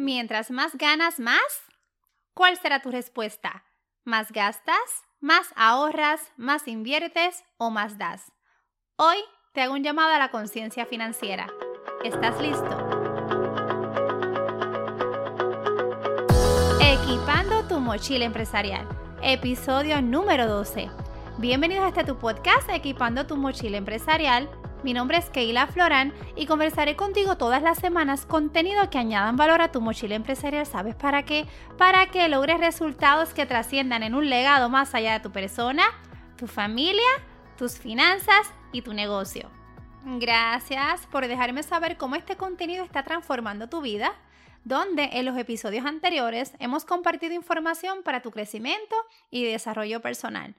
Mientras más ganas, más. ¿Cuál será tu respuesta? ¿Más gastas? ¿Más ahorras? ¿Más inviertes? ¿O más das? Hoy te hago un llamado a la conciencia financiera. ¿Estás listo? Equipando tu mochila empresarial. Episodio número 12. Bienvenidos a este tu podcast Equipando tu mochila empresarial mi nombre es Keila Florán y conversaré contigo todas las semanas contenido que añadan valor a tu mochila empresarial. ¿Sabes para qué? Para que logres resultados que trasciendan en un legado más allá de tu persona, tu familia, tus finanzas y tu negocio. Gracias por dejarme saber cómo este contenido está transformando tu vida, donde en los episodios anteriores hemos compartido información para tu crecimiento y desarrollo personal.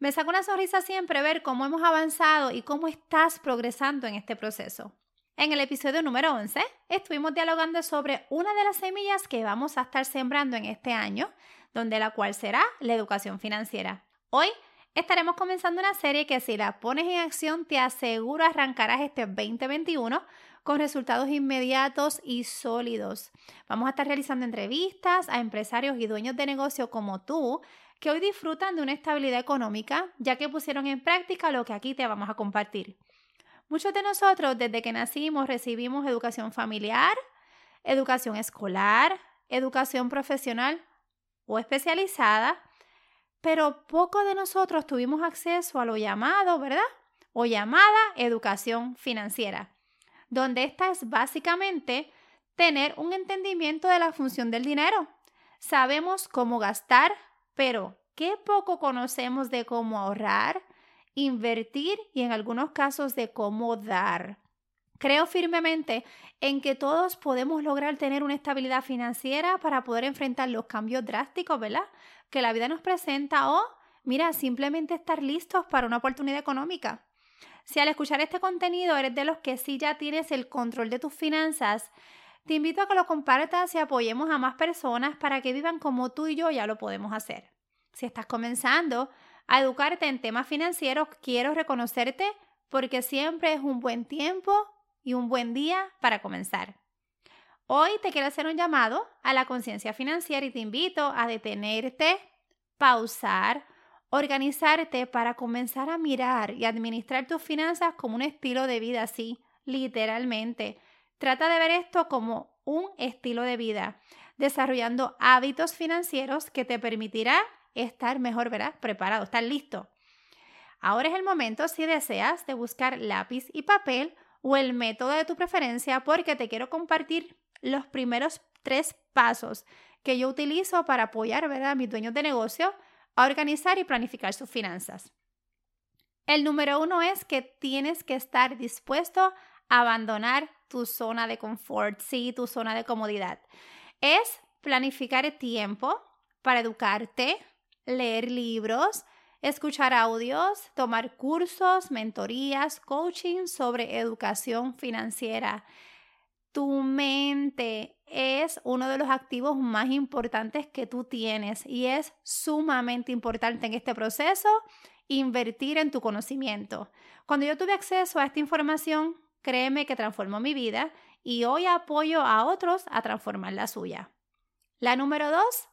Me saca una sonrisa siempre ver cómo hemos avanzado y cómo estás progresando en este proceso. En el episodio número 11 estuvimos dialogando sobre una de las semillas que vamos a estar sembrando en este año, donde la cual será la educación financiera. Hoy estaremos comenzando una serie que si la pones en acción te aseguro arrancarás este 2021 con resultados inmediatos y sólidos. Vamos a estar realizando entrevistas a empresarios y dueños de negocio como tú que hoy disfrutan de una estabilidad económica, ya que pusieron en práctica lo que aquí te vamos a compartir. Muchos de nosotros desde que nacimos recibimos educación familiar, educación escolar, educación profesional o especializada, pero pocos de nosotros tuvimos acceso a lo llamado, ¿verdad? O llamada educación financiera, donde esta es básicamente tener un entendimiento de la función del dinero. Sabemos cómo gastar, pero, ¿qué poco conocemos de cómo ahorrar, invertir y en algunos casos de cómo dar? Creo firmemente en que todos podemos lograr tener una estabilidad financiera para poder enfrentar los cambios drásticos, ¿verdad? Que la vida nos presenta o, mira, simplemente estar listos para una oportunidad económica. Si al escuchar este contenido eres de los que sí ya tienes el control de tus finanzas, te invito a que lo compartas y apoyemos a más personas para que vivan como tú y yo ya lo podemos hacer. Si estás comenzando a educarte en temas financieros, quiero reconocerte porque siempre es un buen tiempo y un buen día para comenzar. Hoy te quiero hacer un llamado a la conciencia financiera y te invito a detenerte, pausar, organizarte para comenzar a mirar y administrar tus finanzas como un estilo de vida así, literalmente. Trata de ver esto como un estilo de vida, desarrollando hábitos financieros que te permitirá estar mejor, ¿verdad? Preparado, estar listo. Ahora es el momento, si deseas, de buscar lápiz y papel o el método de tu preferencia, porque te quiero compartir los primeros tres pasos que yo utilizo para apoyar ¿verdad? a mis dueños de negocio a organizar y planificar sus finanzas. El número uno es que tienes que estar dispuesto a abandonar tu zona de confort, sí, tu zona de comodidad. Es planificar el tiempo para educarte, leer libros, escuchar audios, tomar cursos, mentorías, coaching sobre educación financiera. Tu mente es uno de los activos más importantes que tú tienes y es sumamente importante en este proceso invertir en tu conocimiento. Cuando yo tuve acceso a esta información, créeme que transformó mi vida y hoy apoyo a otros a transformar la suya. La número dos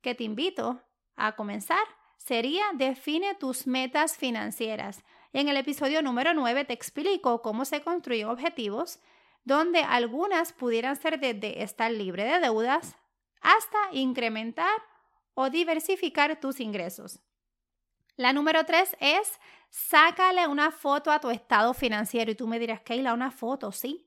que te invito a comenzar sería define tus metas financieras. En el episodio número 9 te explico cómo se construyen objetivos, donde algunas pudieran ser desde estar libre de deudas hasta incrementar o diversificar tus ingresos. La número 3 es sácale una foto a tu estado financiero y tú me dirás, Keila, una foto, sí.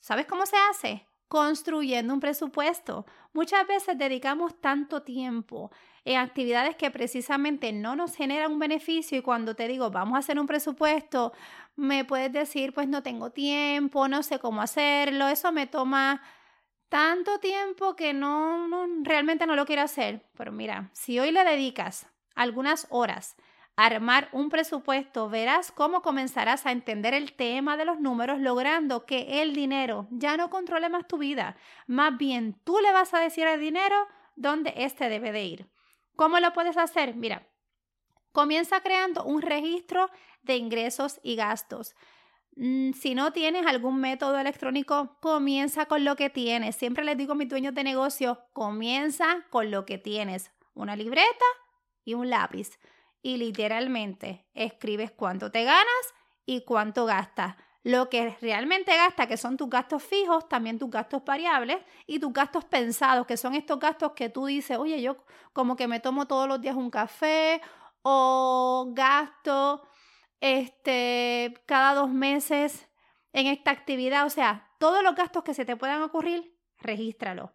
¿Sabes cómo se hace? Construyendo un presupuesto. Muchas veces dedicamos tanto tiempo en actividades que precisamente no nos generan un beneficio y cuando te digo, vamos a hacer un presupuesto, me puedes decir, pues no tengo tiempo, no sé cómo hacerlo, eso me toma tanto tiempo que no, realmente no lo quiero hacer. Pero mira, si hoy le dedicas algunas horas armar un presupuesto, verás cómo comenzarás a entender el tema de los números, logrando que el dinero ya no controle más tu vida. Más bien, tú le vas a decir al dinero dónde éste debe de ir. ¿Cómo lo puedes hacer? Mira, comienza creando un registro de ingresos y gastos. Mm, si no tienes algún método electrónico, comienza con lo que tienes. Siempre les digo a mis dueños de negocio, comienza con lo que tienes. Una libreta y un lápiz. Y literalmente escribes cuánto te ganas y cuánto gastas. Lo que realmente gasta, que son tus gastos fijos, también tus gastos variables y tus gastos pensados, que son estos gastos que tú dices, oye, yo como que me tomo todos los días un café o gasto este, cada dos meses en esta actividad. O sea, todos los gastos que se te puedan ocurrir, regístralo.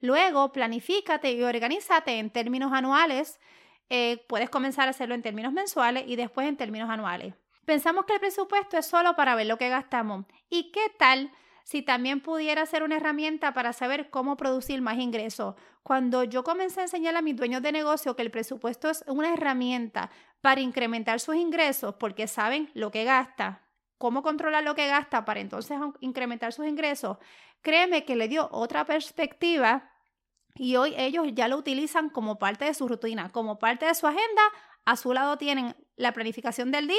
Luego, planifícate y organízate en términos anuales. Eh, puedes comenzar a hacerlo en términos mensuales y después en términos anuales. Pensamos que el presupuesto es solo para ver lo que gastamos. ¿Y qué tal si también pudiera ser una herramienta para saber cómo producir más ingresos? Cuando yo comencé a enseñar a mis dueños de negocio que el presupuesto es una herramienta para incrementar sus ingresos porque saben lo que gasta, cómo controlar lo que gasta para entonces incrementar sus ingresos, créeme que le dio otra perspectiva y hoy ellos ya lo utilizan como parte de su rutina, como parte de su agenda. A su lado tienen la planificación del día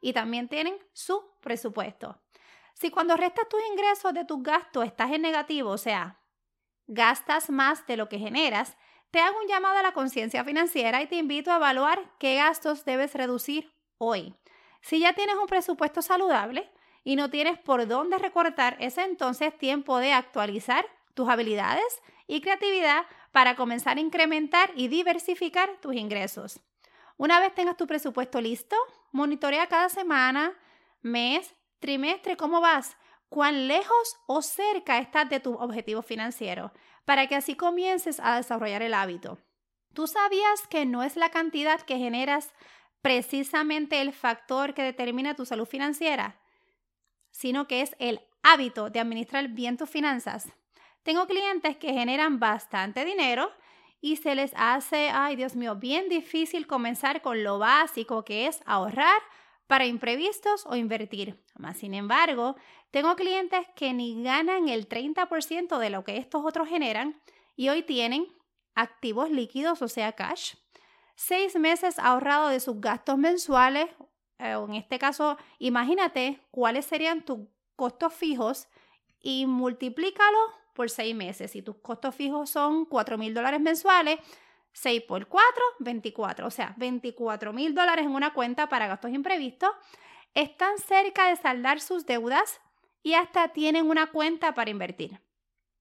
y también tienen su presupuesto. Si cuando restas tus ingresos de tus gastos estás en negativo, o sea, gastas más de lo que generas, te hago un llamado a la conciencia financiera y te invito a evaluar qué gastos debes reducir hoy. Si ya tienes un presupuesto saludable y no tienes por dónde recortar, es entonces tiempo de actualizar tus habilidades y creatividad para comenzar a incrementar y diversificar tus ingresos. Una vez tengas tu presupuesto listo, monitorea cada semana, mes, trimestre cómo vas, cuán lejos o cerca estás de tu objetivo financiero para que así comiences a desarrollar el hábito. ¿Tú sabías que no es la cantidad que generas precisamente el factor que determina tu salud financiera, sino que es el hábito de administrar bien tus finanzas? Tengo clientes que generan bastante dinero y se les hace, ay Dios mío, bien difícil comenzar con lo básico que es ahorrar para imprevistos o invertir. Más sin embargo, tengo clientes que ni ganan el 30% de lo que estos otros generan y hoy tienen activos líquidos, o sea, cash, seis meses ahorrado de sus gastos mensuales. Eh, en este caso, imagínate cuáles serían tus costos fijos y multiplícalo por seis meses. Si tus costos fijos son 4 mil dólares mensuales, 6 por 4, 24. O sea, 24 mil dólares en una cuenta para gastos imprevistos. Están cerca de saldar sus deudas y hasta tienen una cuenta para invertir.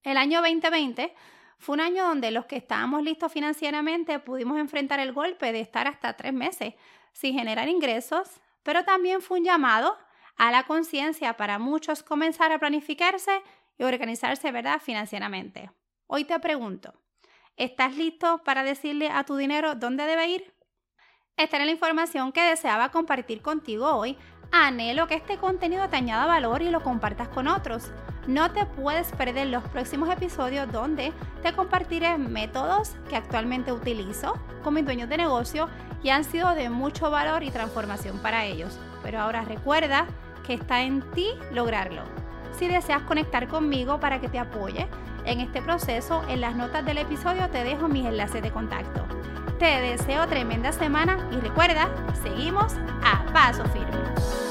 El año 2020 fue un año donde los que estábamos listos financieramente pudimos enfrentar el golpe de estar hasta tres meses sin generar ingresos, pero también fue un llamado a la conciencia para muchos comenzar a planificarse y organizarse, ¿verdad?, financieramente. Hoy te pregunto, ¿estás listo para decirle a tu dinero dónde debe ir? Esta era la información que deseaba compartir contigo hoy Anhelo que este contenido te añada valor y lo compartas con otros. No te puedes perder los próximos episodios donde te compartiré métodos que actualmente utilizo con mis dueños de negocio y han sido de mucho valor y transformación para ellos. Pero ahora recuerda que está en ti lograrlo. Si deseas conectar conmigo para que te apoye en este proceso, en las notas del episodio te dejo mis enlaces de contacto. Te deseo tremenda semana y recuerda, seguimos a paso firme.